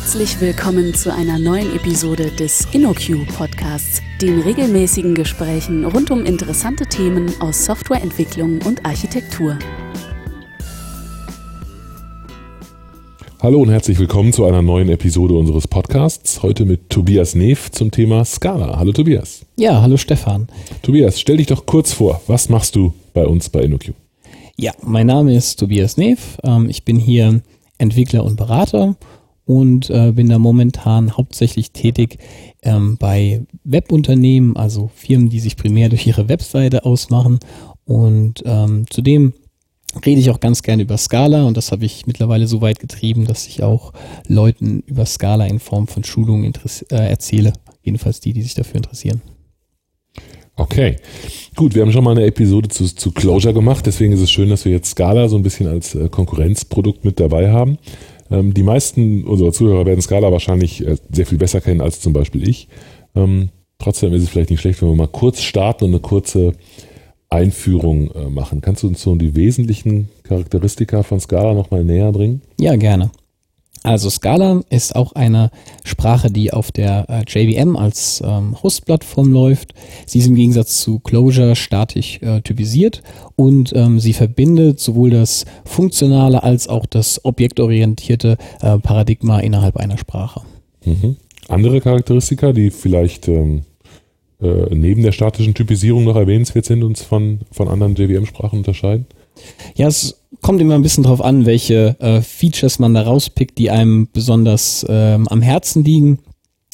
Herzlich willkommen zu einer neuen Episode des InnoQ Podcasts, den regelmäßigen Gesprächen rund um interessante Themen aus Softwareentwicklung und Architektur. Hallo und herzlich willkommen zu einer neuen Episode unseres Podcasts. Heute mit Tobias Neef zum Thema Scala. Hallo Tobias. Ja, hallo Stefan. Tobias, stell dich doch kurz vor. Was machst du bei uns bei InnoQ? Ja, mein Name ist Tobias Neef. Ähm, ich bin hier Entwickler und Berater und äh, bin da momentan hauptsächlich tätig ähm, bei Webunternehmen, also Firmen, die sich primär durch ihre Webseite ausmachen. Und ähm, zudem rede ich auch ganz gerne über Scala und das habe ich mittlerweile so weit getrieben, dass ich auch Leuten über Scala in Form von Schulungen äh, erzähle. Jedenfalls die, die sich dafür interessieren. Okay, gut, wir haben schon mal eine Episode zu, zu Closure gemacht, deswegen ist es schön, dass wir jetzt Scala so ein bisschen als äh, Konkurrenzprodukt mit dabei haben. Ähm, die meisten unserer Zuhörer werden Scala wahrscheinlich äh, sehr viel besser kennen als zum Beispiel ich. Ähm, trotzdem ist es vielleicht nicht schlecht, wenn wir mal kurz starten und eine kurze Einführung äh, machen. Kannst du uns so die wesentlichen Charakteristika von Scala nochmal näher bringen? Ja, gerne. Also Scala ist auch eine Sprache, die auf der äh, JVM als ähm, Hostplattform läuft. Sie ist im Gegensatz zu Clojure statisch äh, typisiert und ähm, sie verbindet sowohl das funktionale als auch das objektorientierte äh, Paradigma innerhalb einer Sprache. Mhm. Andere Charakteristika, die vielleicht ähm, äh, neben der statischen Typisierung noch erwähnenswert sind, uns von, von anderen JVM-Sprachen unterscheiden? Ja, es kommt immer ein bisschen drauf an, welche äh, Features man da rauspickt, die einem besonders ähm, am Herzen liegen.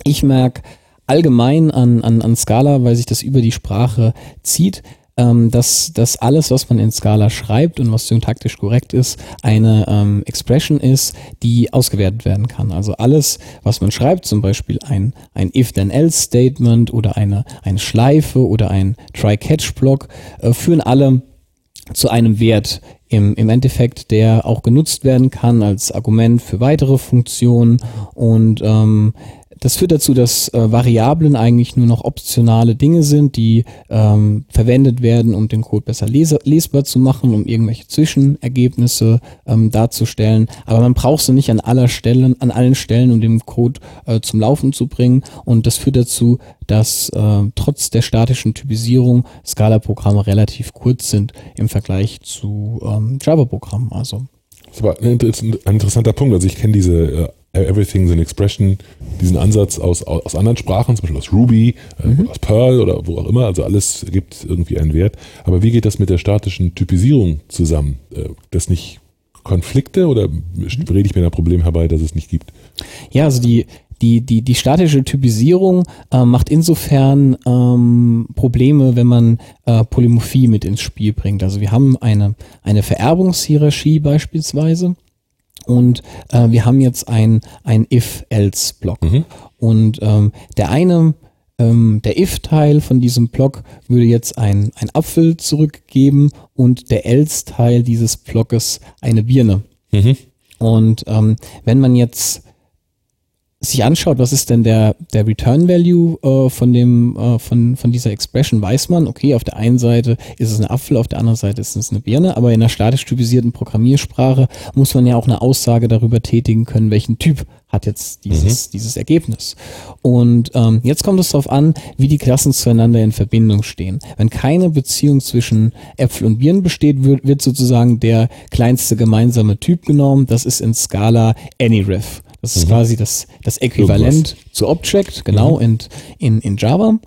Ich merke allgemein an, an, an Scala, weil sich das über die Sprache zieht, ähm, dass, dass alles, was man in Scala schreibt und was syntaktisch korrekt ist, eine ähm, Expression ist, die ausgewertet werden kann. Also alles, was man schreibt, zum Beispiel ein, ein If-Then-Else-Statement oder eine, eine Schleife oder ein Try-Catch-Block, äh, führen alle zu einem Wert im, im Endeffekt, der auch genutzt werden kann als Argument für weitere Funktionen. Und ähm, das führt dazu, dass äh, Variablen eigentlich nur noch optionale Dinge sind, die ähm, verwendet werden, um den Code besser leser, lesbar zu machen, um irgendwelche Zwischenergebnisse ähm, darzustellen. Aber man braucht sie nicht an aller Stellen, an allen Stellen, um den Code äh, zum Laufen zu bringen. Und das führt dazu, dass äh, trotz der statischen Typisierung Scala-Programme relativ kurz sind im Vergleich zu ähm, Java-Programmen. Also das war ein interessanter Punkt. Also ich kenne diese äh, Everything's an Expression, diesen Ansatz aus, aus anderen Sprachen, zum Beispiel aus Ruby, äh, mhm. aus Perl oder wo auch immer. Also alles gibt irgendwie einen Wert. Aber wie geht das mit der statischen Typisierung zusammen? Äh, das nicht Konflikte oder rede ich mir ein Problem herbei, dass es nicht gibt? Ja, also die, die, die, die statische Typisierung äh, macht insofern ähm, Probleme, wenn man äh, Polymorphie mit ins Spiel bringt. Also wir haben eine, eine Vererbungshierarchie beispielsweise und äh, wir haben jetzt ein, ein If-Else-Block. Mhm. Und ähm, der eine, ähm, der If-Teil von diesem Block würde jetzt ein, ein Apfel zurückgeben und der Else-Teil dieses Blockes eine Birne. Mhm. Und ähm, wenn man jetzt sich anschaut, was ist denn der, der Return Value äh, von dem, äh, von, von dieser Expression, weiß man, okay, auf der einen Seite ist es ein Apfel, auf der anderen Seite ist es eine Birne, aber in einer statisch typisierten Programmiersprache muss man ja auch eine Aussage darüber tätigen können, welchen Typ hat jetzt dieses, mhm. dieses Ergebnis. Und ähm, jetzt kommt es darauf an, wie die Klassen zueinander in Verbindung stehen. Wenn keine Beziehung zwischen Äpfel und Birnen besteht, wird, wird sozusagen der kleinste gemeinsame Typ genommen. Das ist in Scala AnyRef. Das ist mhm. quasi das, das Äquivalent Irgendwas. zu Object, genau, mhm. in, in, in Java.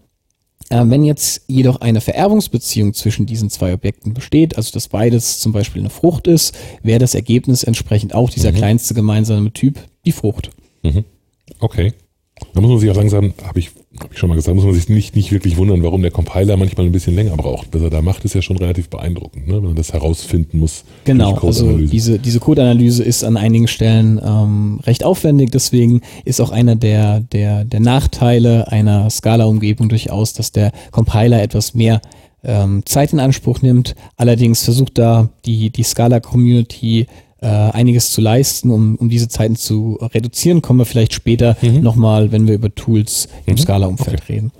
Äh, wenn jetzt jedoch eine Vererbungsbeziehung zwischen diesen zwei Objekten besteht, also dass beides zum Beispiel eine Frucht ist, wäre das Ergebnis entsprechend auch dieser mhm. kleinste gemeinsame Typ die Frucht. Mhm. Okay. Da muss man sich auch langsam, habe ich, hab ich schon mal gesagt, muss man sich nicht, nicht wirklich wundern, warum der Compiler manchmal ein bisschen länger braucht. Was er da macht, ist ja schon relativ beeindruckend, ne? wenn man das herausfinden muss. Genau, also diese, diese Code-Analyse ist an einigen Stellen ähm, recht aufwendig, deswegen ist auch einer der, der, der Nachteile einer Scala-Umgebung durchaus, dass der Compiler etwas mehr ähm, Zeit in Anspruch nimmt. Allerdings versucht da die, die Scala-Community äh, einiges zu leisten, um, um diese Zeiten zu reduzieren. Kommen wir vielleicht später mhm. nochmal, wenn wir über Tools im mhm. Scala-Umfeld okay. reden.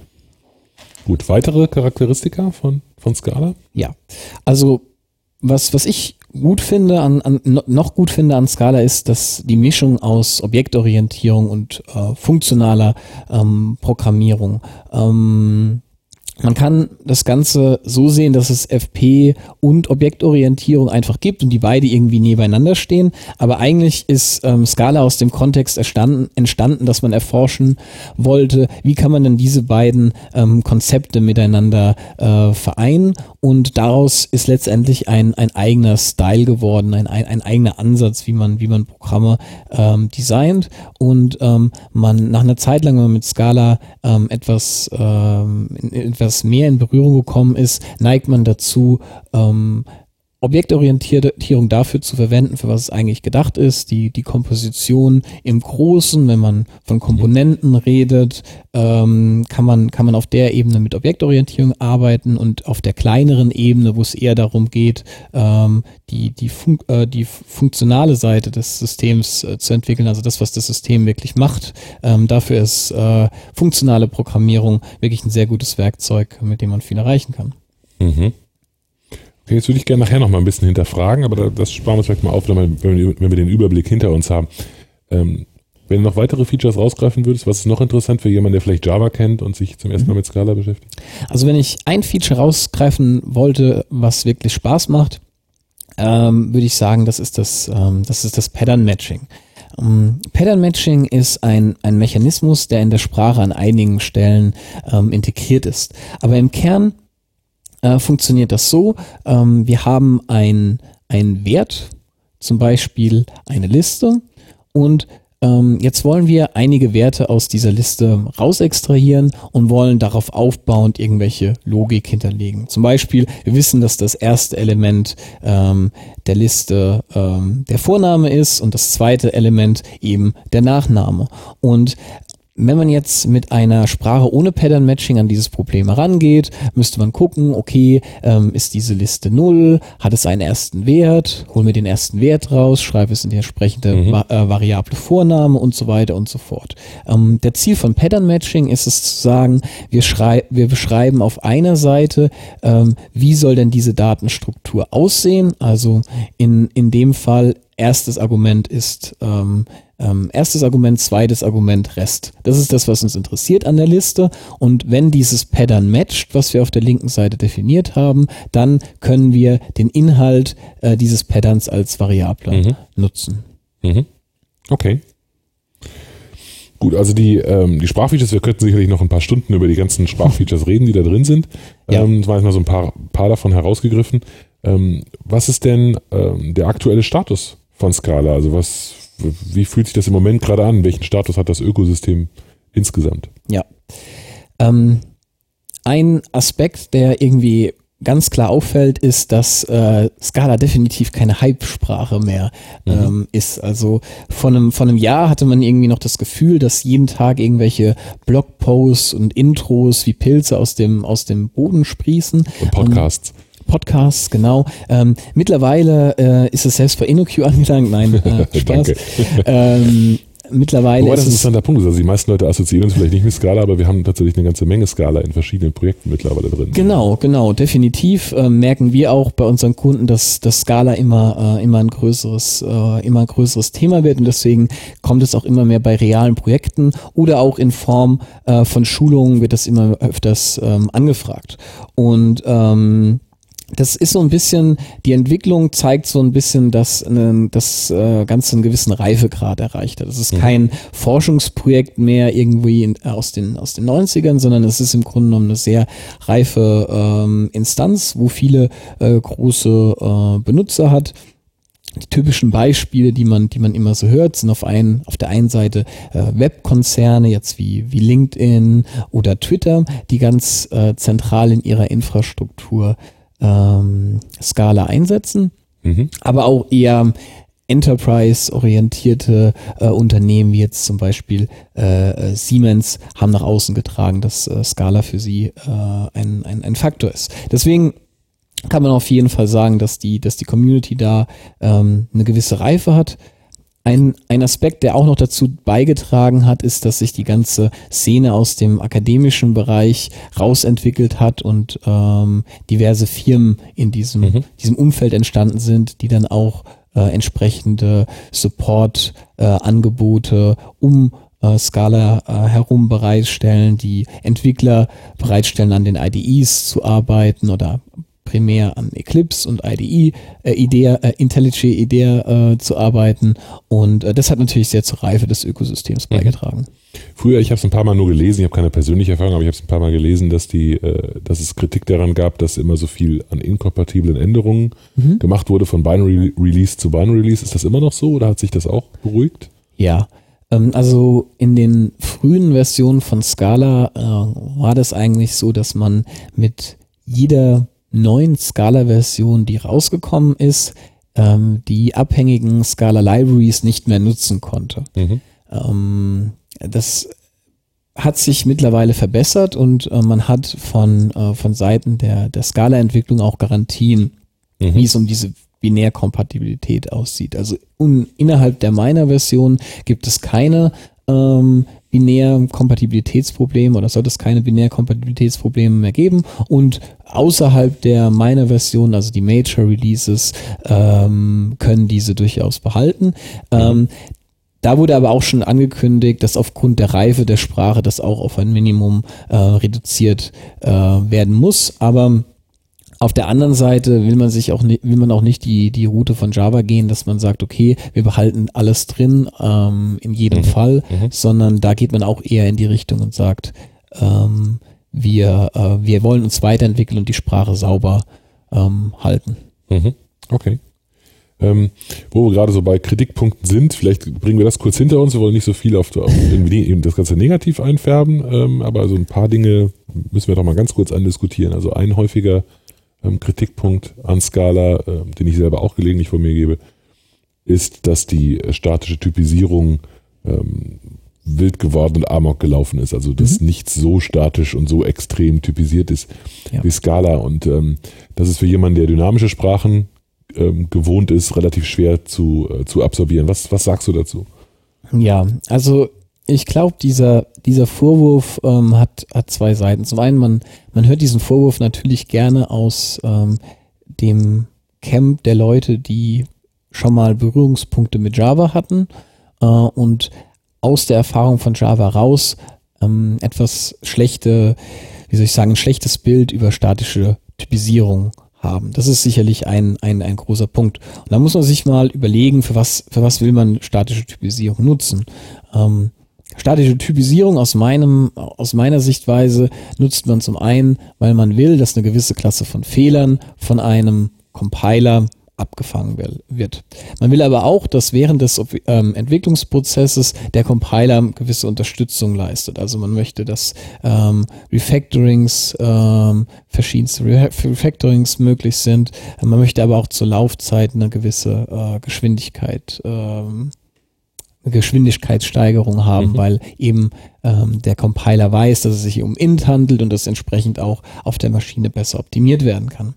Gut, weitere Charakteristika von, von Scala? Ja, also was, was ich gut finde an, an noch gut finde an Scala ist, dass die Mischung aus Objektorientierung und äh, funktionaler ähm, Programmierung ähm, man kann das Ganze so sehen, dass es FP und Objektorientierung einfach gibt und die beide irgendwie nebeneinander stehen. Aber eigentlich ist ähm, Scala aus dem Kontext entstanden, dass man erforschen wollte, wie kann man denn diese beiden ähm, Konzepte miteinander äh, vereinen. Und daraus ist letztendlich ein, ein eigener Style geworden, ein, ein, ein eigener Ansatz, wie man, wie man Programme ähm, designt. Und ähm, man nach einer Zeit lang, wenn man mit Scala ähm, etwas, ähm, etwas etwas mehr in Berührung gekommen ist, neigt man dazu, ähm, Objektorientierung dafür zu verwenden, für was es eigentlich gedacht ist, die, die Komposition im Großen, wenn man von Komponenten redet, ähm, kann, man, kann man auf der Ebene mit Objektorientierung arbeiten und auf der kleineren Ebene, wo es eher darum geht, ähm, die, die, fun äh, die funktionale Seite des Systems äh, zu entwickeln, also das, was das System wirklich macht. Ähm, dafür ist äh, funktionale Programmierung wirklich ein sehr gutes Werkzeug, mit dem man viel erreichen kann. Mhm. Okay, jetzt würde ich gerne nachher noch mal ein bisschen hinterfragen, aber das sparen wir uns vielleicht mal auf, wenn wir, wenn wir den Überblick hinter uns haben. Ähm, wenn du noch weitere Features rausgreifen würdest, was ist noch interessant für jemanden, der vielleicht Java kennt und sich zum ersten Mal mit Scala beschäftigt? Also wenn ich ein Feature rausgreifen wollte, was wirklich Spaß macht, ähm, würde ich sagen, das ist das, ähm, das ist das Pattern Matching. Ähm, Pattern Matching ist ein, ein Mechanismus, der in der Sprache an einigen Stellen ähm, integriert ist. Aber im Kern äh, funktioniert das so, ähm, wir haben ein, ein Wert, zum Beispiel eine Liste und ähm, jetzt wollen wir einige Werte aus dieser Liste rausextrahieren und wollen darauf aufbauend irgendwelche Logik hinterlegen. Zum Beispiel, wir wissen, dass das erste Element ähm, der Liste ähm, der Vorname ist und das zweite Element eben der Nachname. Und wenn man jetzt mit einer Sprache ohne Pattern Matching an dieses Problem herangeht, müsste man gucken, okay, ähm, ist diese Liste null, hat es einen ersten Wert, hol mir den ersten Wert raus, schreibe es in die entsprechende mhm. äh, Variable Vorname und so weiter und so fort. Ähm, der Ziel von Pattern Matching ist es zu sagen, wir, schrei wir beschreiben auf einer Seite, ähm, wie soll denn diese Datenstruktur aussehen, also in, in dem Fall erstes Argument ist ähm, ähm, erstes Argument, zweites Argument, Rest. Das ist das, was uns interessiert an der Liste. Und wenn dieses Pattern matcht, was wir auf der linken Seite definiert haben, dann können wir den Inhalt äh, dieses Patterns als Variable mhm. nutzen. Mhm. Okay. Gut, also die, ähm, die Sprachfeatures, wir könnten sicherlich noch ein paar Stunden über die ganzen Sprachfeatures reden, die da drin sind. Ja. Ähm, das jetzt mal so ein paar, paar davon herausgegriffen. Ähm, was ist denn ähm, der aktuelle Status von Scala? Also was, wie fühlt sich das im Moment gerade an? Welchen Status hat das Ökosystem insgesamt? Ja. Ähm, ein Aspekt, der irgendwie ganz klar auffällt, ist, dass äh, Scala definitiv keine Hype-Sprache mehr mhm. ähm, ist. Also von einem, von einem Jahr hatte man irgendwie noch das Gefühl, dass jeden Tag irgendwelche Blogposts und Intros wie Pilze aus dem, aus dem Boden sprießen. Und Podcasts. Und Podcasts, genau. Ähm, mittlerweile äh, ist es selbst bei InnoQ angelangt. Nein, äh, Spaß. ähm, mittlerweile Wobei das ein interessanter Punkt ist. Also die meisten Leute assoziieren uns vielleicht nicht mit Scala, aber wir haben tatsächlich eine ganze Menge Scala in verschiedenen Projekten mittlerweile drin. Genau, genau. Definitiv äh, merken wir auch bei unseren Kunden, dass das Scala immer, äh, immer ein größeres, äh, immer ein größeres Thema wird und deswegen kommt es auch immer mehr bei realen Projekten oder auch in Form äh, von Schulungen wird das immer öfters ähm, angefragt. Und ähm, das ist so ein bisschen, die Entwicklung zeigt so ein bisschen, dass eine, das äh, Ganze einen gewissen Reifegrad erreicht hat. Das ist mhm. kein Forschungsprojekt mehr irgendwie in, aus, den, aus den 90ern, sondern es ist im Grunde genommen eine sehr reife ähm, Instanz, wo viele äh, große äh, Benutzer hat. Die typischen Beispiele, die man, die man immer so hört, sind auf, ein, auf der einen Seite äh, Webkonzerne, jetzt wie, wie LinkedIn oder Twitter, die ganz äh, zentral in ihrer Infrastruktur ähm, Skala einsetzen, mhm. aber auch eher Enterprise-orientierte äh, Unternehmen wie jetzt zum Beispiel äh, äh, Siemens haben nach außen getragen, dass äh, Scala für sie äh, ein, ein, ein Faktor ist. Deswegen kann man auf jeden Fall sagen, dass die, dass die Community da ähm, eine gewisse Reife hat. Ein, ein Aspekt, der auch noch dazu beigetragen hat, ist, dass sich die ganze Szene aus dem akademischen Bereich rausentwickelt hat und ähm, diverse Firmen in diesem, mhm. diesem Umfeld entstanden sind, die dann auch äh, entsprechende Support-Angebote äh, um äh, Scala äh, herum bereitstellen, die Entwickler bereitstellen, an den IDEs zu arbeiten oder primär an Eclipse und IDE, äh, IDEA, äh, IntelliJ IDEA äh, zu arbeiten. Und äh, das hat natürlich sehr zur Reife des Ökosystems mhm. beigetragen. Früher, ich habe es ein paar Mal nur gelesen, ich habe keine persönliche Erfahrung, aber ich habe es ein paar Mal gelesen, dass die, äh, dass es Kritik daran gab, dass immer so viel an inkompatiblen Änderungen mhm. gemacht wurde von Binary Release zu Binary Release. Ist das immer noch so oder hat sich das auch beruhigt? Ja, ähm, also in den frühen Versionen von Scala äh, war das eigentlich so, dass man mit jeder neuen Scala-Version, die rausgekommen ist, ähm, die abhängigen Scala-Libraries nicht mehr nutzen konnte. Mhm. Ähm, das hat sich mittlerweile verbessert und äh, man hat von, äh, von Seiten der, der Scala-Entwicklung auch Garantien, mhm. wie es um diese Binärkompatibilität aussieht. Also un, innerhalb der Miner-Version gibt es keine ähm, Binärkompatibilitätsprobleme oder sollte es keine Binärkompatibilitätsprobleme mehr geben und außerhalb der Miner-Version, also die Major-Releases, ähm, können diese durchaus behalten. Ähm, da wurde aber auch schon angekündigt, dass aufgrund der Reife der Sprache das auch auf ein Minimum äh, reduziert äh, werden muss. Aber auf der anderen Seite will man sich auch nicht, will man auch nicht die, die Route von Java gehen, dass man sagt, okay, wir behalten alles drin, ähm, in jedem mhm. Fall, mhm. sondern da geht man auch eher in die Richtung und sagt, ähm, wir, äh, wir wollen uns weiterentwickeln und die Sprache sauber ähm, halten. Mhm. Okay. Ähm, wo wir gerade so bei Kritikpunkten sind, vielleicht bringen wir das kurz hinter uns. Wir wollen nicht so viel auf, auf irgendwie das Ganze negativ einfärben, ähm, aber so ein paar Dinge müssen wir doch mal ganz kurz andiskutieren. Also ein häufiger ähm, Kritikpunkt an Scala, äh, den ich selber auch gelegentlich von mir gebe, ist, dass die statische Typisierung ähm, wild geworden und amok gelaufen ist. Also dass mhm. nichts so statisch und so extrem typisiert ist ja. wie Scala. Und ähm, das ist für jemanden, der dynamische Sprachen ähm, gewohnt ist, relativ schwer zu, äh, zu absorbieren. Was, was sagst du dazu? Ja, also ich glaube, dieser, dieser Vorwurf ähm, hat, hat zwei Seiten. Zum einen, man, man hört diesen Vorwurf natürlich gerne aus ähm, dem Camp der Leute, die schon mal Berührungspunkte mit Java hatten äh, und aus der Erfahrung von Java raus ähm, etwas schlechte, wie soll ich sagen, ein schlechtes Bild über statische Typisierung haben. Das ist sicherlich ein, ein, ein großer Punkt. Und da muss man sich mal überlegen, für was, für was will man statische Typisierung nutzen. Ähm, Statische Typisierung aus meinem, aus meiner Sichtweise nutzt man zum einen, weil man will, dass eine gewisse Klasse von Fehlern von einem Compiler abgefangen wird. Man will aber auch, dass während des ähm, Entwicklungsprozesses der Compiler gewisse Unterstützung leistet. Also man möchte, dass ähm, Refactorings, ähm, verschiedenste Refactorings möglich sind. Man möchte aber auch zur Laufzeit eine gewisse äh, Geschwindigkeit ähm, Geschwindigkeitssteigerung haben, mhm. weil eben ähm, der Compiler weiß, dass es sich um int handelt und das entsprechend auch auf der Maschine besser optimiert werden kann.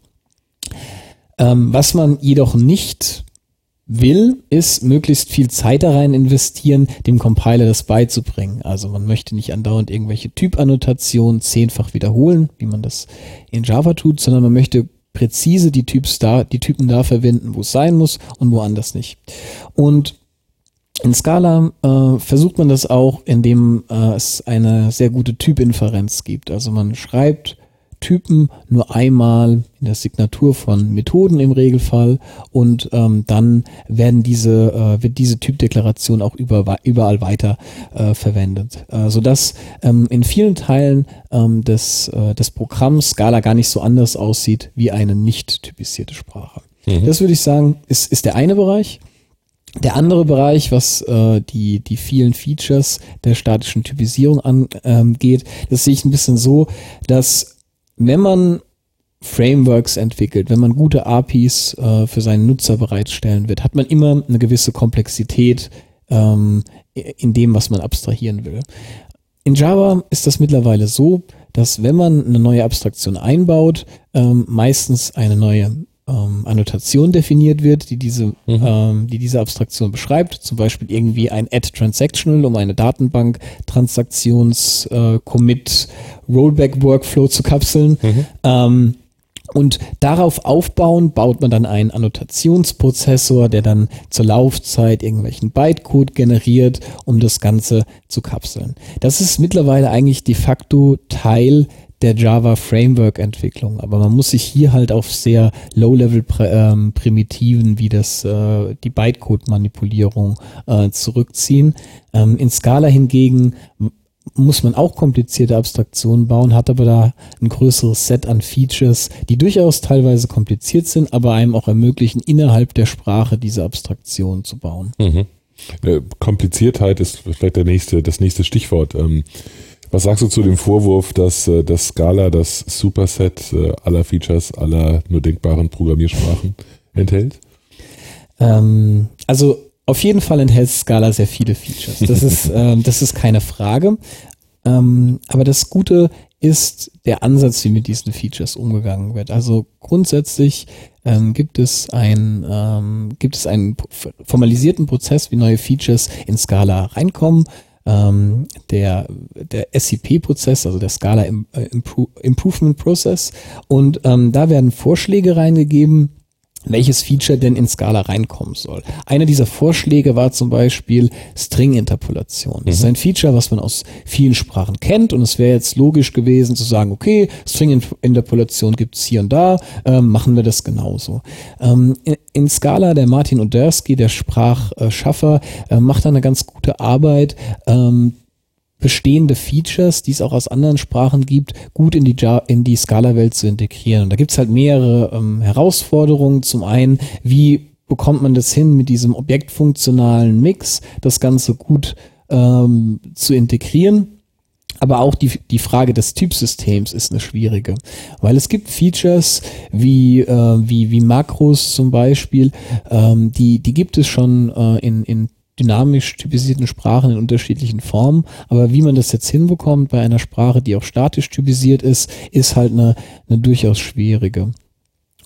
Ähm, was man jedoch nicht will, ist möglichst viel Zeit da rein investieren, dem Compiler das beizubringen. Also man möchte nicht andauernd irgendwelche Typannotationen zehnfach wiederholen, wie man das in Java tut, sondern man möchte präzise die, Typs da, die Typen da verwenden, wo es sein muss und woanders nicht. Und in Scala äh, versucht man das auch, indem äh, es eine sehr gute Typinferenz gibt. Also man schreibt Typen nur einmal in der Signatur von Methoden im Regelfall und ähm, dann werden diese, äh, wird diese Typdeklaration auch über, überall weiter äh, verwendet, äh, sodass ähm, in vielen Teilen ähm, des, äh, des Programms Scala gar nicht so anders aussieht wie eine nicht typisierte Sprache. Mhm. Das würde ich sagen, ist, ist der eine Bereich. Der andere Bereich, was äh, die, die vielen Features der statischen Typisierung angeht, ähm, das sehe ich ein bisschen so, dass wenn man Frameworks entwickelt, wenn man gute APIs äh, für seinen Nutzer bereitstellen wird, hat man immer eine gewisse Komplexität ähm, in dem, was man abstrahieren will. In Java ist das mittlerweile so, dass wenn man eine neue Abstraktion einbaut, ähm, meistens eine neue ähm, Annotation definiert wird, die diese, mhm. ähm, die diese Abstraktion beschreibt. Zum Beispiel irgendwie ein Add Transactional, um eine Datenbank Transaktions äh, Commit Rollback Workflow zu kapseln. Mhm. Ähm, und darauf aufbauen baut man dann einen Annotationsprozessor, der dann zur Laufzeit irgendwelchen Bytecode generiert, um das Ganze zu kapseln. Das ist mittlerweile eigentlich de facto Teil der Java Framework Entwicklung. Aber man muss sich hier halt auf sehr Low-Level ähm, Primitiven wie das äh, die Bytecode Manipulierung äh, zurückziehen. Ähm, in Scala hingegen muss man auch komplizierte Abstraktionen bauen, hat aber da ein größeres Set an Features, die durchaus teilweise kompliziert sind, aber einem auch ermöglichen, innerhalb der Sprache diese Abstraktion zu bauen. Mhm. Kompliziertheit ist vielleicht der nächste, das nächste Stichwort. Was sagst du zu dem Vorwurf, dass äh, das Scala das Superset äh, aller Features aller nur denkbaren Programmiersprachen enthält? Ähm, also auf jeden Fall enthält Scala sehr viele Features. Das ist, ähm, das ist keine Frage. Ähm, aber das Gute ist der Ansatz, wie mit diesen Features umgegangen wird. Also grundsätzlich ähm, gibt es ein ähm, gibt es einen formalisierten Prozess, wie neue Features in Scala reinkommen ähm, der, der SCP-Prozess, also der Scala äh, Improvement Process. Und ähm, da werden Vorschläge reingegeben, welches Feature denn in Scala reinkommen soll. Einer dieser Vorschläge war zum Beispiel String-Interpolation. Das mhm. ist ein Feature, was man aus vielen Sprachen kennt und es wäre jetzt logisch gewesen zu sagen, okay, String-Interpolation gibt's hier und da, ähm, machen wir das genauso. Ähm, in, in, Scala, der Martin Odersky, der Sprachschaffer, äh, macht da eine ganz gute Arbeit, ähm, bestehende Features, die es auch aus anderen Sprachen gibt, gut in die, in die Scala-Welt zu integrieren. Und da gibt es halt mehrere ähm, Herausforderungen. Zum einen, wie bekommt man das hin mit diesem objektfunktionalen Mix, das Ganze gut ähm, zu integrieren? Aber auch die, die Frage des Typsystems ist eine schwierige, weil es gibt Features wie, äh, wie, wie Makros zum Beispiel, ähm, die, die gibt es schon äh, in, in dynamisch typisierten Sprachen in unterschiedlichen Formen. Aber wie man das jetzt hinbekommt bei einer Sprache, die auch statisch typisiert ist, ist halt eine, eine durchaus schwierige.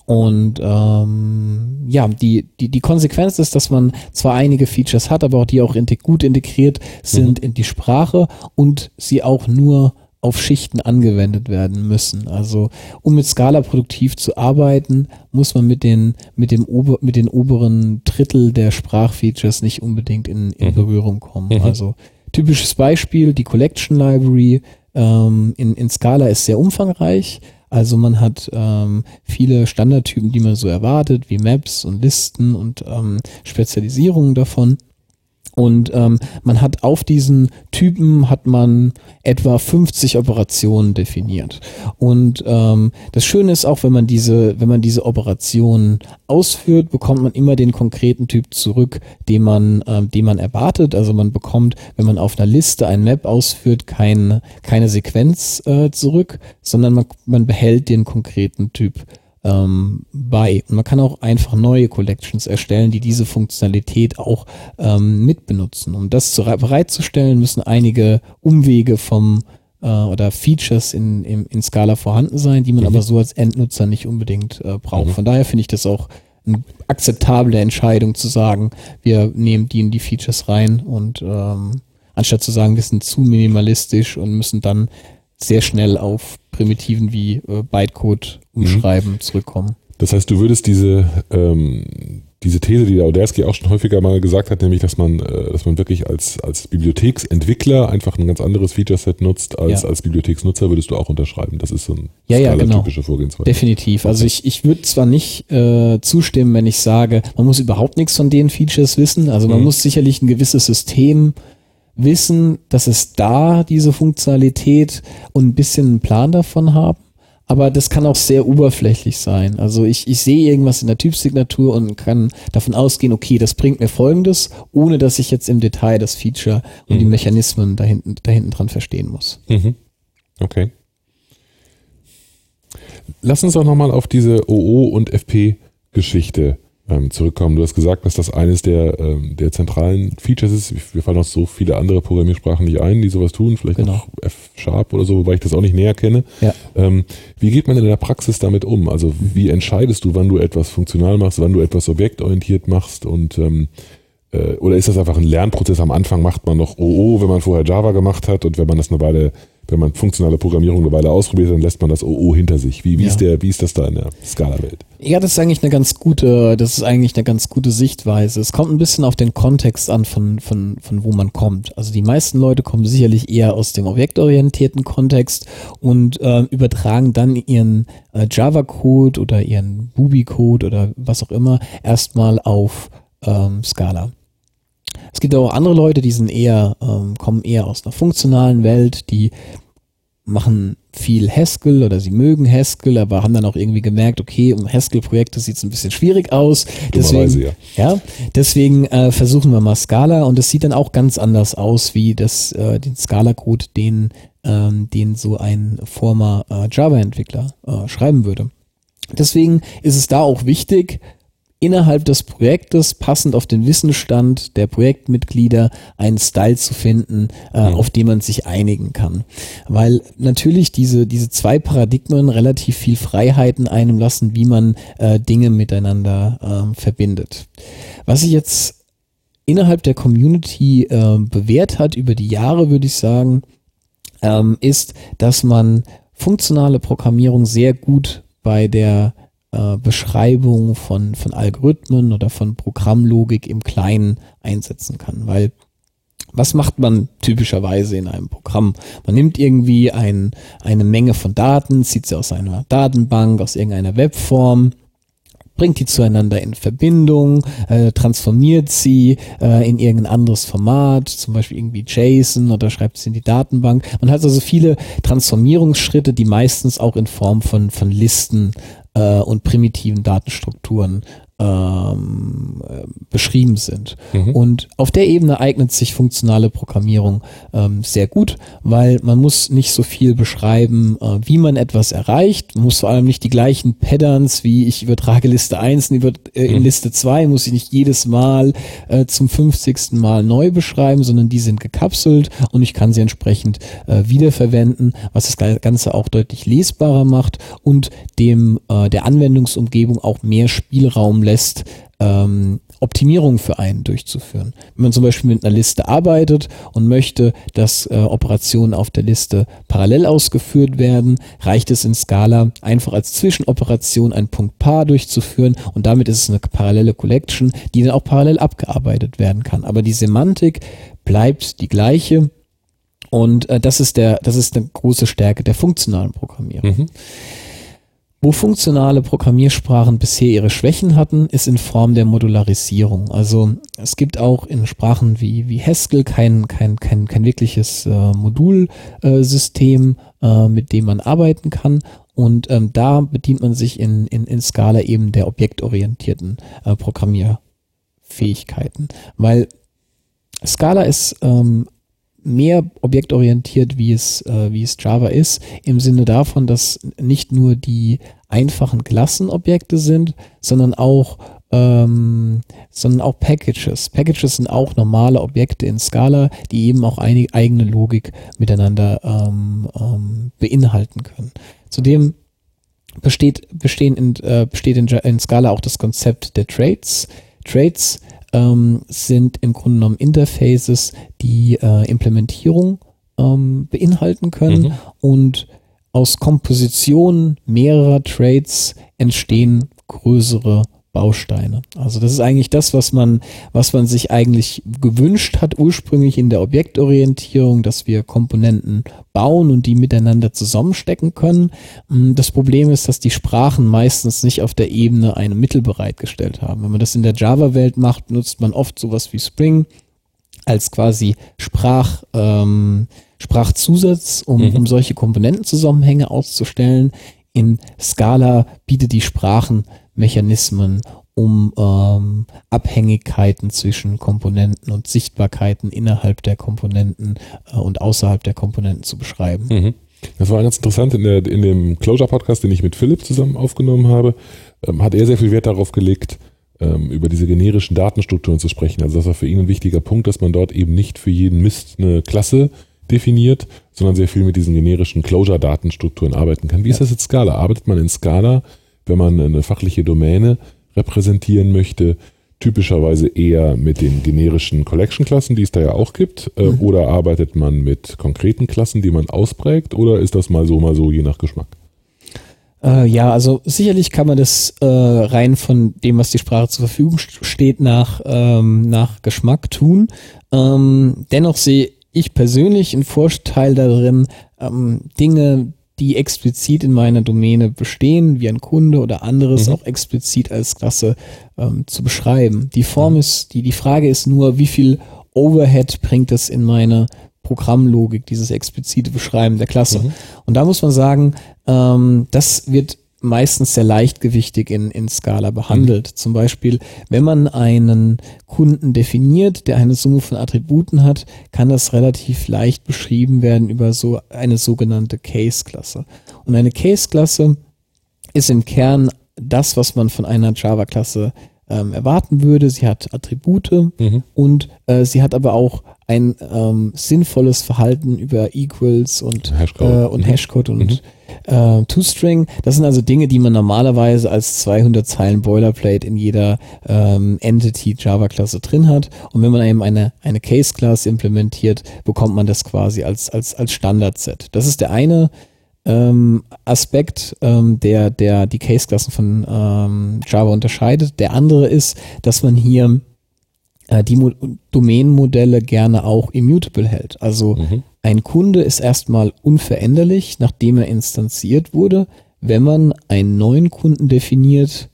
Und ähm, ja, die, die, die Konsequenz ist, dass man zwar einige Features hat, aber auch die auch gut integriert sind mhm. in die Sprache und sie auch nur auf Schichten angewendet werden müssen. Also um mit Scala produktiv zu arbeiten, muss man mit den, mit dem Ober, mit den oberen Drittel der Sprachfeatures nicht unbedingt in, in mhm. Berührung kommen. Mhm. Also typisches Beispiel, die Collection Library ähm, in, in Scala ist sehr umfangreich. Also man hat ähm, viele Standardtypen, die man so erwartet, wie Maps und Listen und ähm, Spezialisierungen davon. Und ähm, man hat auf diesen Typen hat man etwa 50 Operationen definiert. Und ähm, das Schöne ist auch, wenn man diese, wenn man diese Operationen ausführt, bekommt man immer den konkreten Typ zurück, den man, ähm, den man erwartet. Also man bekommt, wenn man auf einer Liste ein Map ausführt, kein, keine Sequenz äh, zurück, sondern man, man behält den konkreten Typ ähm, bei. Und man kann auch einfach neue Collections erstellen, die diese Funktionalität auch ähm, mitbenutzen. Um das zu, bereitzustellen, müssen einige Umwege vom äh, oder Features in, in, in Scala vorhanden sein, die man mhm. aber so als Endnutzer nicht unbedingt äh, braucht. Mhm. Von daher finde ich das auch eine akzeptable Entscheidung zu sagen, wir nehmen die in die Features rein und ähm, anstatt zu sagen, wir sind zu minimalistisch und müssen dann sehr schnell auf Primitiven wie äh, Bytecode umschreiben mhm. zurückkommen. Das heißt, du würdest diese, ähm, diese These, die der Odersky auch schon häufiger mal gesagt hat, nämlich, dass man, äh, dass man wirklich als, als Bibliotheksentwickler einfach ein ganz anderes Feature-Set nutzt als ja. als Bibliotheksnutzer, würdest du auch unterschreiben. Das ist so ein ja, ja, genau. typische Vorgehensweise. Definitiv. Also ich, ich würde zwar nicht äh, zustimmen, wenn ich sage, man muss überhaupt nichts von den Features wissen. Also man mhm. muss sicherlich ein gewisses System wissen, dass es da diese Funktionalität und ein bisschen einen Plan davon haben. Aber das kann auch sehr oberflächlich sein. Also ich, ich sehe irgendwas in der Typsignatur und kann davon ausgehen, okay, das bringt mir Folgendes, ohne dass ich jetzt im Detail das Feature und mhm. die Mechanismen dahinten, dahinten dran verstehen muss. Mhm. Okay. Lass uns doch nochmal auf diese OO und FP Geschichte ähm, zurückkommen. Du hast gesagt, dass das eines der, ähm, der zentralen Features ist. Wir fallen noch so viele andere Programmiersprachen nicht ein, die sowas tun. Vielleicht genau. noch F-Sharp oder so, wobei ich das auch nicht näher kenne. Ja. Ähm, wie geht man in der Praxis damit um? Also wie entscheidest du, wann du etwas funktional machst, wann du etwas objektorientiert machst und ähm, äh, oder ist das einfach ein Lernprozess? Am Anfang macht man noch OO, wenn man vorher Java gemacht hat und wenn man das eine Weile wenn man funktionale Programmierung eine Weile ausprobiert, dann lässt man das OO hinter sich. Wie, wie, ja. ist, der, wie ist das da in der Skala-Welt? Ja, das ist eigentlich eine ganz gute, das ist eigentlich eine ganz gute Sichtweise. Es kommt ein bisschen auf den Kontext an, von, von, von wo man kommt. Also die meisten Leute kommen sicherlich eher aus dem objektorientierten Kontext und äh, übertragen dann ihren äh, Java-Code oder ihren Bubi-Code oder was auch immer erstmal auf ähm, Scala. Es gibt auch andere Leute, die sind eher, ähm, kommen eher aus einer funktionalen Welt, die machen viel Haskell oder sie mögen Haskell, aber haben dann auch irgendwie gemerkt, okay, um Haskell-Projekte sieht es ein bisschen schwierig aus. Deswegen, ja. ja. deswegen äh, versuchen wir mal Scala und es sieht dann auch ganz anders aus, wie das, äh, den Scala-Code, den, ähm, den so ein former äh, Java-Entwickler äh, schreiben würde. Deswegen ist es da auch wichtig, innerhalb des Projektes passend auf den Wissensstand der Projektmitglieder einen Style zu finden, äh, mhm. auf den man sich einigen kann. Weil natürlich diese, diese zwei Paradigmen relativ viel Freiheiten einem lassen, wie man äh, Dinge miteinander äh, verbindet. Was sich jetzt innerhalb der Community äh, bewährt hat über die Jahre, würde ich sagen, ähm, ist, dass man funktionale Programmierung sehr gut bei der äh, Beschreibung von, von Algorithmen oder von Programmlogik im Kleinen einsetzen kann. Weil was macht man typischerweise in einem Programm? Man nimmt irgendwie ein, eine Menge von Daten, zieht sie aus einer Datenbank, aus irgendeiner Webform, bringt die zueinander in Verbindung, äh, transformiert sie äh, in irgendein anderes Format, zum Beispiel irgendwie JSON oder schreibt sie in die Datenbank. Man hat also viele Transformierungsschritte, die meistens auch in Form von, von Listen äh, und primitiven Datenstrukturen ähm, äh, beschrieben sind. Mhm. Und auf der Ebene eignet sich funktionale Programmierung ähm, sehr gut, weil man muss nicht so viel beschreiben, äh, wie man etwas erreicht. Man muss vor allem nicht die gleichen Patterns, wie ich übertrage Liste 1 in, über, äh, in mhm. Liste 2, muss ich nicht jedes Mal äh, zum 50. Mal neu beschreiben, sondern die sind gekapselt und ich kann sie entsprechend äh, wiederverwenden, was das Ganze auch deutlich lesbarer macht und dem äh, der Anwendungsumgebung auch mehr Spielraum lässt, ähm, Optimierungen für einen durchzuführen. Wenn man zum Beispiel mit einer Liste arbeitet und möchte, dass äh, Operationen auf der Liste parallel ausgeführt werden, reicht es in Scala einfach als Zwischenoperation ein Punkt Paar durchzuführen und damit ist es eine parallele Collection, die dann auch parallel abgearbeitet werden kann. Aber die Semantik bleibt die gleiche und äh, das ist der, das ist eine große Stärke der funktionalen Programmierung. Mhm. Wo funktionale Programmiersprachen bisher ihre Schwächen hatten, ist in Form der Modularisierung. Also es gibt auch in Sprachen wie, wie Haskell kein, kein, kein, kein wirkliches äh, Modulsystem, äh, mit dem man arbeiten kann. Und ähm, da bedient man sich in, in, in Scala eben der objektorientierten äh, Programmierfähigkeiten. Weil Scala ist ähm, mehr objektorientiert, wie es, äh, wie es Java ist, im Sinne davon, dass nicht nur die einfachen Klassenobjekte sind, sondern auch ähm, sondern auch Packages. Packages sind auch normale Objekte in Scala, die eben auch eine eigene Logik miteinander ähm, ähm, beinhalten können. Zudem besteht, bestehen in, äh, besteht in, in Scala auch das Konzept der Traits. Traits ähm, sind im Grunde genommen Interfaces, die äh, Implementierung ähm, beinhalten können mhm. und aus Komposition mehrerer Trades entstehen größere Bausteine. Also das ist eigentlich das, was man, was man sich eigentlich gewünscht hat ursprünglich in der Objektorientierung, dass wir Komponenten bauen und die miteinander zusammenstecken können. Mm, das Problem ist, dass die Sprachen meistens nicht auf der Ebene eine Mittel bereitgestellt haben. Wenn man das in der Java-Welt macht, nutzt man oft sowas wie Spring als quasi Sprach, ähm, Sprachzusatz, um, mhm. um solche Komponentenzusammenhänge auszustellen. In Scala bietet die Sprachen Mechanismen, um ähm, Abhängigkeiten zwischen Komponenten und Sichtbarkeiten innerhalb der Komponenten äh, und außerhalb der Komponenten zu beschreiben. Mhm. Das war ganz interessant in, der, in dem Closure-Podcast, den ich mit Philipp zusammen aufgenommen habe, ähm, hat er sehr viel Wert darauf gelegt, ähm, über diese generischen Datenstrukturen zu sprechen. Also das war für ihn ein wichtiger Punkt, dass man dort eben nicht für jeden Mist eine Klasse definiert, sondern sehr viel mit diesen generischen Closure-Datenstrukturen arbeiten kann. Wie ist das jetzt Scala? Arbeitet man in Scala, wenn man eine fachliche Domäne repräsentieren möchte, typischerweise eher mit den generischen Collection-Klassen, die es da ja auch gibt, äh, mhm. oder arbeitet man mit konkreten Klassen, die man ausprägt, oder ist das mal so, mal so, je nach Geschmack? Äh, ja, also sicherlich kann man das äh, rein von dem, was die Sprache zur Verfügung steht, nach, ähm, nach Geschmack tun. Ähm, dennoch sehe ich persönlich einen Vorteil darin, ähm, Dinge, die explizit in meiner Domäne bestehen, wie ein Kunde oder anderes, mhm. auch explizit als Klasse ähm, zu beschreiben. Die Form mhm. ist, die, die Frage ist nur, wie viel Overhead bringt es in meine Programmlogik, dieses explizite Beschreiben der Klasse. Mhm. Und da muss man sagen, ähm, das wird meistens sehr leichtgewichtig in, in Scala behandelt. Mhm. Zum Beispiel, wenn man einen Kunden definiert, der eine Summe von Attributen hat, kann das relativ leicht beschrieben werden über so eine sogenannte Case-Klasse. Und eine Case-Klasse ist im Kern das, was man von einer Java-Klasse ähm, erwarten würde. Sie hat Attribute mhm. und äh, sie hat aber auch ein ähm, sinnvolles Verhalten über Equals und Hashcode, äh, und, mhm. Hashcode und mhm. äh, ToString. Das sind also Dinge, die man normalerweise als 200 Zeilen Boilerplate in jeder ähm, Entity Java-Klasse drin hat. Und wenn man eben eine, eine Case-Class implementiert, bekommt man das quasi als, als, als Standard-Set. Das ist der eine ähm, Aspekt, ähm, der, der die Case-Klassen von ähm, Java unterscheidet. Der andere ist, dass man hier äh, die Mo Domänenmodelle gerne auch immutable hält. Also mhm. ein Kunde ist erstmal unveränderlich, nachdem er instanziert wurde. Wenn man einen neuen Kunden definiert,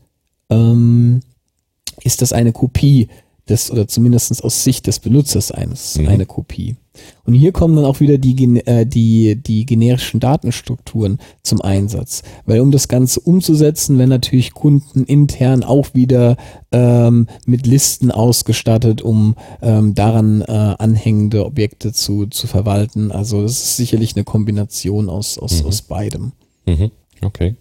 ähm, ist das eine Kopie des, oder zumindest aus Sicht des Benutzers eines, mhm. eine Kopie. Und hier kommen dann auch wieder die, äh, die, die generischen Datenstrukturen zum Einsatz. Weil um das Ganze umzusetzen, werden natürlich Kunden intern auch wieder ähm, mit Listen ausgestattet, um ähm, daran äh, anhängende Objekte zu, zu verwalten. Also es ist sicherlich eine Kombination aus, aus, mhm. aus beidem. Mhm. Okay.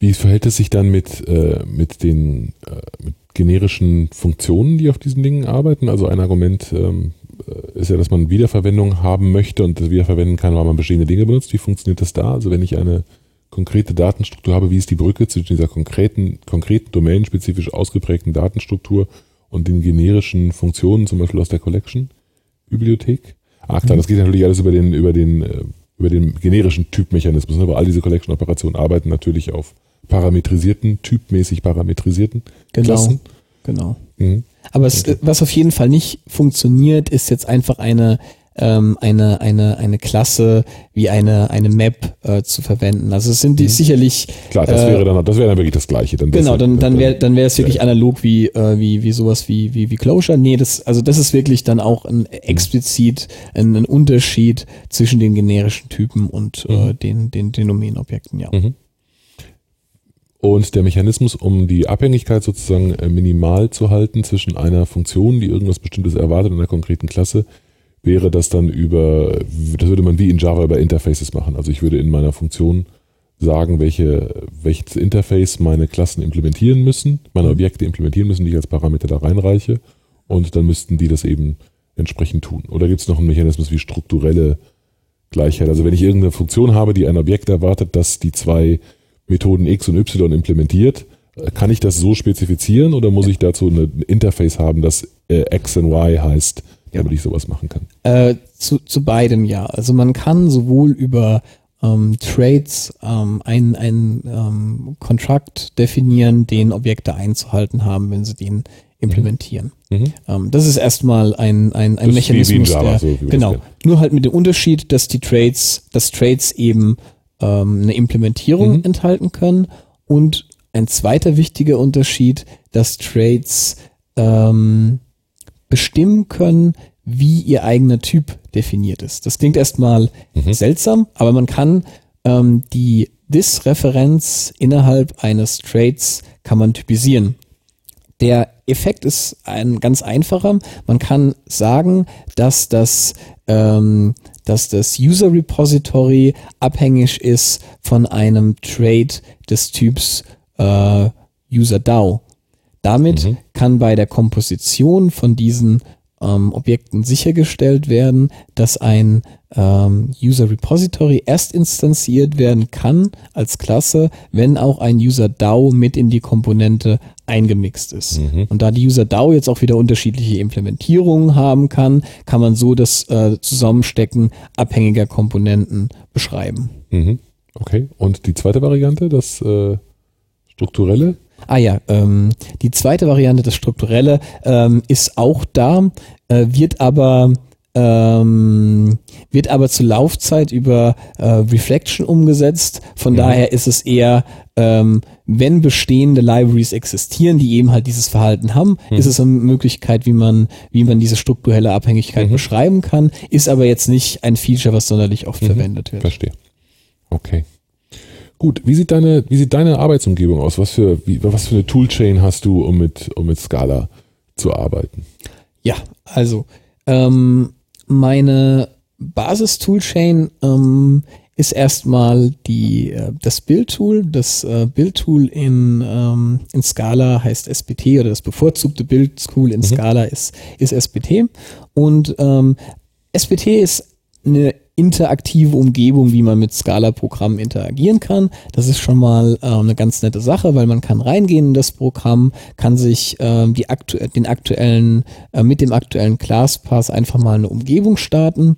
Wie verhält es sich dann mit, äh, mit den äh, mit generischen Funktionen, die auf diesen Dingen arbeiten? Also ein Argument ähm, äh, ist ja, dass man Wiederverwendung haben möchte und das wiederverwenden kann, weil man bestehende Dinge benutzt. Wie funktioniert das da? Also wenn ich eine konkrete Datenstruktur habe, wie ist die Brücke zwischen dieser konkreten, konkreten domänenspezifisch ausgeprägten Datenstruktur und den generischen Funktionen, zum Beispiel aus der Collection-Bibliothek? Ah klar, mhm. das geht natürlich alles über den, über den, äh, über den generischen Typmechanismus, ne? weil all diese Collection-Operationen arbeiten natürlich auf parametrisierten, typmäßig parametrisierten genau, Klassen. Genau. Mhm. Aber es, okay. was auf jeden Fall nicht funktioniert, ist jetzt einfach eine ähm, eine eine eine Klasse wie eine eine Map äh, zu verwenden. Also es sind die mhm. sicherlich klar, das äh, wäre dann das wäre dann wirklich das Gleiche. Dann genau, dann dann wäre dann wäre es wirklich ja. analog wie äh, wie wie sowas wie wie wie Closure. Nee, das also das ist wirklich dann auch ein explizit ein, ein Unterschied zwischen den generischen Typen und äh, mhm. den den den Domänenobjekten. Ja. Mhm. Und der Mechanismus, um die Abhängigkeit sozusagen äh, minimal zu halten zwischen einer Funktion, die irgendwas Bestimmtes erwartet in einer konkreten Klasse, wäre das dann über, das würde man wie in Java über Interfaces machen. Also ich würde in meiner Funktion sagen, welche, welches Interface meine Klassen implementieren müssen, meine mhm. Objekte implementieren müssen, die ich als Parameter da reinreiche. Und dann müssten die das eben entsprechend tun. Oder gibt es noch einen Mechanismus wie strukturelle Gleichheit? Also wenn ich irgendeine Funktion habe, die ein Objekt erwartet, dass die zwei Methoden X und Y implementiert. Kann ich das so spezifizieren oder muss ich dazu ein Interface haben, das äh, X und Y heißt, damit ja. ich sowas machen kann? Äh, zu, zu beidem ja. Also man kann sowohl über ähm, Trades ähm, ein, ein ähm, Contract definieren, den Objekte einzuhalten haben, wenn sie den implementieren. Mhm. mhm. Ähm, das ist erstmal ein, ein, ein Mechanismus, Java, der, so genau, nur halt mit dem Unterschied, dass die Trades, dass Trades eben ähm, eine Implementierung mhm. enthalten können. Und ein zweiter wichtiger Unterschied, dass Trades ähm, bestimmen können, wie ihr eigener Typ definiert ist. Das klingt erstmal mhm. seltsam, aber man kann ähm, die Dis-Referenz innerhalb eines Trades kann man typisieren. Der Effekt ist ein ganz einfacher. Man kann sagen, dass das ähm, dass das User Repository abhängig ist von einem Trade des Typs äh, UserDAO. Damit mhm. kann bei der Komposition von diesen ähm, Objekten sichergestellt werden, dass ein ähm, User Repository erst instanziert werden kann als Klasse, wenn auch ein User DAO mit in die Komponente eingemixt ist. Mhm. Und da die User DAO jetzt auch wieder unterschiedliche Implementierungen haben kann, kann man so das äh, Zusammenstecken abhängiger Komponenten beschreiben. Mhm. Okay. Und die zweite Variante, das äh, strukturelle? Ah ja, ähm, die zweite Variante, das strukturelle, ähm, ist auch da, äh, wird aber ähm, wird aber zur Laufzeit über äh, Reflection umgesetzt. Von mhm. daher ist es eher, ähm, wenn bestehende Libraries existieren, die eben halt dieses Verhalten haben, mhm. ist es eine Möglichkeit, wie man, wie man diese strukturelle Abhängigkeit mhm. beschreiben kann, ist aber jetzt nicht ein Feature, was sonderlich oft mhm. verwendet wird. Verstehe. Okay. Gut, wie sieht deine, wie sieht deine Arbeitsumgebung aus? Was für, wie, was für eine Toolchain hast du, um mit, um mit Scala zu arbeiten? Ja, also ähm, meine Basis-Toolchain ähm, ist erstmal die, äh, das Build-Tool. Das äh, Build-Tool in, ähm, in Scala heißt SPT oder das bevorzugte Build-Tool in mhm. Scala ist, ist SPT. Und ähm, SPT ist eine interaktive Umgebung, wie man mit Scala-Programmen interagieren kann. Das ist schon mal äh, eine ganz nette Sache, weil man kann reingehen in das Programm, kann sich äh, die aktu den aktuellen, äh, mit dem aktuellen ClassPass einfach mal eine Umgebung starten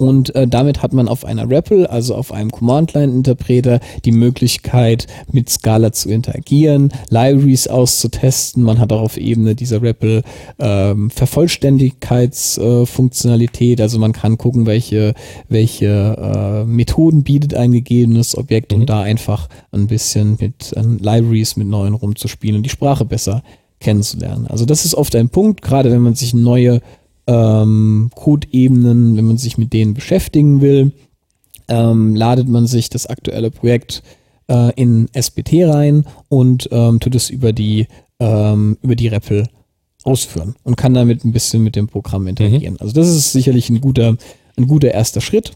und äh, damit hat man auf einer REPL, also auf einem Command-Line-Interpreter, die Möglichkeit, mit Scala zu interagieren, Libraries auszutesten. Man hat auch auf Ebene dieser REPL ähm, Vervollständigkeitsfunktionalität. Äh, also man kann gucken, welche, welche äh, Methoden bietet ein gegebenes Objekt, um mhm. da einfach ein bisschen mit äh, Libraries, mit neuen rumzuspielen und die Sprache besser kennenzulernen. Also das ist oft ein Punkt, gerade wenn man sich neue ähm, Code-Ebenen, wenn man sich mit denen beschäftigen will, ähm, ladet man sich das aktuelle Projekt äh, in SBT rein und ähm, tut es über die, ähm, über die REPL ausführen und kann damit ein bisschen mit dem Programm interagieren. Mhm. Also das ist sicherlich ein guter, ein guter erster Schritt.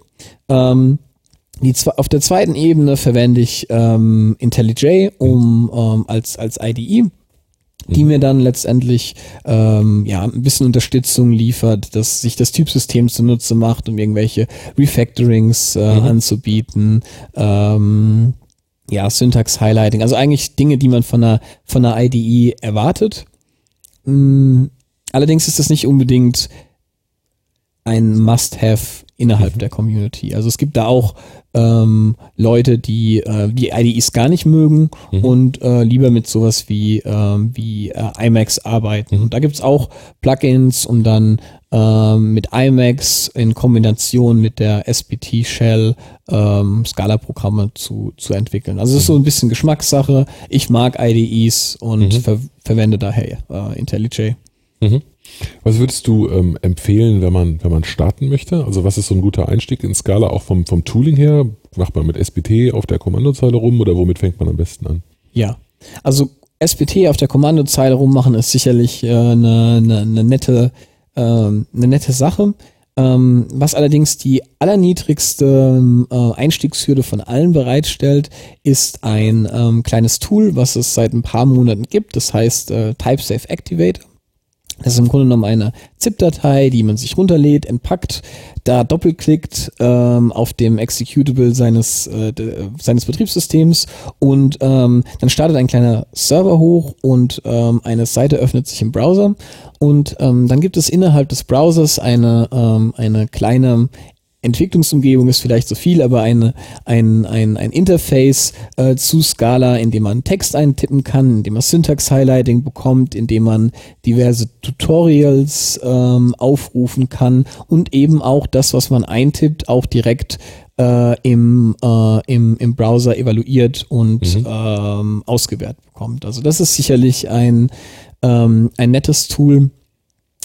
Ähm, die, auf der zweiten Ebene verwende ich ähm, IntelliJ um, ähm, als, als IDE die mir dann letztendlich ähm, ja ein bisschen Unterstützung liefert, dass sich das Typsystem zunutze macht, um irgendwelche Refactorings äh, mhm. anzubieten. Ähm, ja, Syntax-Highlighting, also eigentlich Dinge, die man von einer, von einer IDE erwartet. Mhm. Allerdings ist das nicht unbedingt ein Must-Have innerhalb mhm. der Community. Also es gibt da auch ähm, Leute, die äh, die IDEs gar nicht mögen mhm. und äh, lieber mit sowas wie, ähm, wie äh, IMAX arbeiten. Und da gibt's auch Plugins, um dann ähm, mit IMAX in Kombination mit der SPT-Shell ähm, Scala-Programme zu, zu entwickeln. Also es ist so ein bisschen Geschmackssache. Ich mag IDEs und mhm. ver verwende daher äh, IntelliJ. Mhm. Was würdest du ähm, empfehlen, wenn man, wenn man starten möchte? Also was ist so ein guter Einstieg in Scala, auch vom, vom Tooling her? Macht man mit SPT auf der Kommandozeile rum oder womit fängt man am besten an? Ja, also SPT auf der Kommandozeile rummachen ist sicherlich äh, eine, eine, eine, nette, äh, eine nette Sache. Ähm, was allerdings die allerniedrigste äh, Einstiegshürde von allen bereitstellt, ist ein ähm, kleines Tool, was es seit ein paar Monaten gibt. Das heißt äh, TypeSafe Activator. Das ist im Grunde genommen eine ZIP-Datei, die man sich runterlädt, entpackt, da doppelklickt ähm, auf dem Executable seines, äh, seines Betriebssystems und ähm, dann startet ein kleiner Server hoch und ähm, eine Seite öffnet sich im Browser und ähm, dann gibt es innerhalb des Browsers eine, ähm, eine kleine Entwicklungsumgebung ist vielleicht zu viel, aber eine, ein, ein, ein Interface äh, zu Scala, in dem man Text eintippen kann, in dem man Syntax-Highlighting bekommt, in dem man diverse Tutorials ähm, aufrufen kann und eben auch das, was man eintippt, auch direkt äh, im, äh, im, im Browser evaluiert und mhm. ähm, ausgewertet bekommt. Also das ist sicherlich ein, ähm, ein nettes Tool,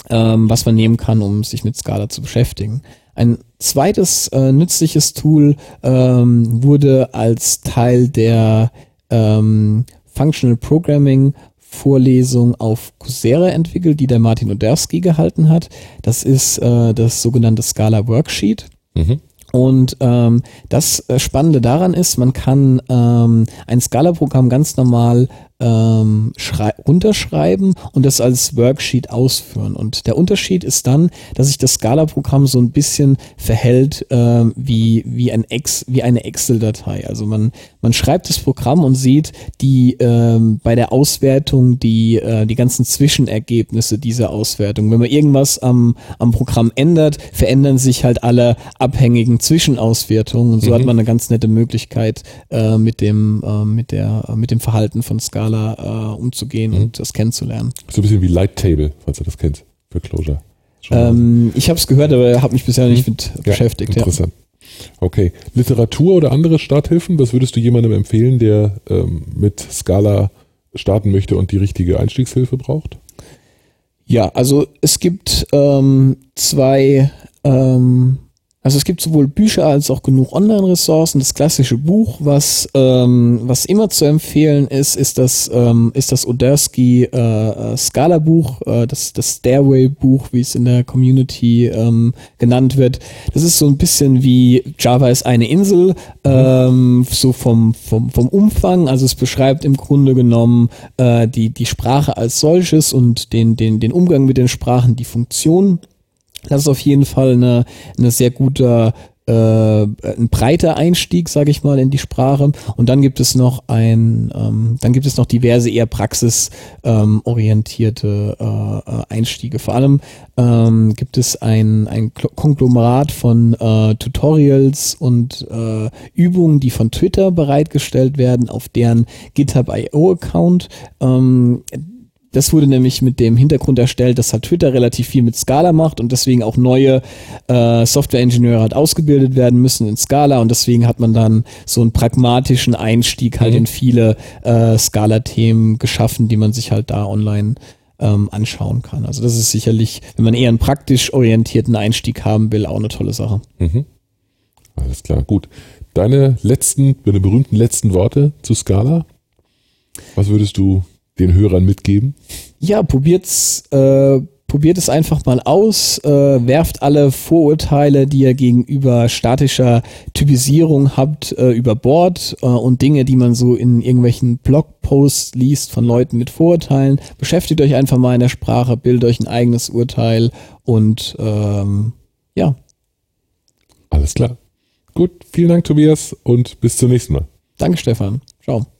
ähm, was man nehmen kann, um sich mit Scala zu beschäftigen. Ein zweites äh, nützliches Tool ähm, wurde als Teil der ähm, Functional Programming Vorlesung auf Coursera entwickelt, die der Martin Oderski gehalten hat. Das ist äh, das sogenannte Scala Worksheet. Mhm. Und ähm, das äh, Spannende daran ist, man kann ähm, ein Scala-Programm ganz normal ähm, runterschreiben und das als Worksheet ausführen. Und der Unterschied ist dann, dass sich das Scala-Programm so ein bisschen verhält äh, wie, wie, ein Ex, wie eine Excel-Datei. Also man, man schreibt das Programm und sieht die ähm, bei der Auswertung die, äh, die ganzen Zwischenergebnisse dieser Auswertung. Wenn man irgendwas am, am Programm ändert, verändern sich halt alle abhängigen Zwischenauswertungen und so mhm. hat man eine ganz nette Möglichkeit, äh, mit dem, äh, mit der, mit dem Verhalten von Scala äh, umzugehen mhm. und das kennenzulernen. So ein bisschen wie Light Table, falls du das kennst, für Closure. Ähm, ich habe es gehört, aber habe mich bisher nicht mhm. mit ja, beschäftigt. Interessant. Ja. Okay. Literatur oder andere Starthilfen? Was würdest du jemandem empfehlen, der ähm, mit Scala starten möchte und die richtige Einstiegshilfe braucht? Ja, also es gibt ähm, zwei ähm, also es gibt sowohl Bücher als auch genug Online-Ressourcen. Das klassische Buch, was, ähm, was immer zu empfehlen ist, ist das, ähm, ist das Odersky äh, äh, Scala-Buch, äh, das, das Stairway-Buch, wie es in der Community ähm, genannt wird. Das ist so ein bisschen wie Java ist eine Insel, ähm, so vom, vom, vom Umfang. Also es beschreibt im Grunde genommen äh, die, die Sprache als solches und den, den, den Umgang mit den Sprachen, die Funktion das ist auf jeden Fall eine, eine sehr guter äh, ein breiter Einstieg, sage ich mal, in die Sprache. Und dann gibt es noch ein, ähm, dann gibt es noch diverse eher praxisorientierte ähm, äh, Einstiege. Vor allem ähm, gibt es ein, ein Konglomerat von äh, Tutorials und äh, Übungen, die von Twitter bereitgestellt werden auf deren GitHub.io-Account. Ähm, das wurde nämlich mit dem Hintergrund erstellt, dass halt Twitter relativ viel mit Scala macht und deswegen auch neue äh, Software-Ingenieure halt ausgebildet werden müssen in Scala und deswegen hat man dann so einen pragmatischen Einstieg halt mhm. in viele äh, Scala-Themen geschaffen, die man sich halt da online ähm, anschauen kann. Also das ist sicherlich, wenn man eher einen praktisch orientierten Einstieg haben will, auch eine tolle Sache. Mhm. Alles klar, gut. Deine letzten, deine berühmten letzten Worte zu Scala? Was würdest du den Hörern mitgeben? Ja, probiert's, äh, probiert es einfach mal aus, äh, werft alle Vorurteile, die ihr gegenüber statischer Typisierung habt, äh, über Bord äh, und Dinge, die man so in irgendwelchen Blogposts liest von Leuten mit Vorurteilen. Beschäftigt euch einfach mal in der Sprache, bildet euch ein eigenes Urteil und ähm, ja. Alles klar. Gut, vielen Dank, Tobias, und bis zum nächsten Mal. Danke, Stefan. Ciao.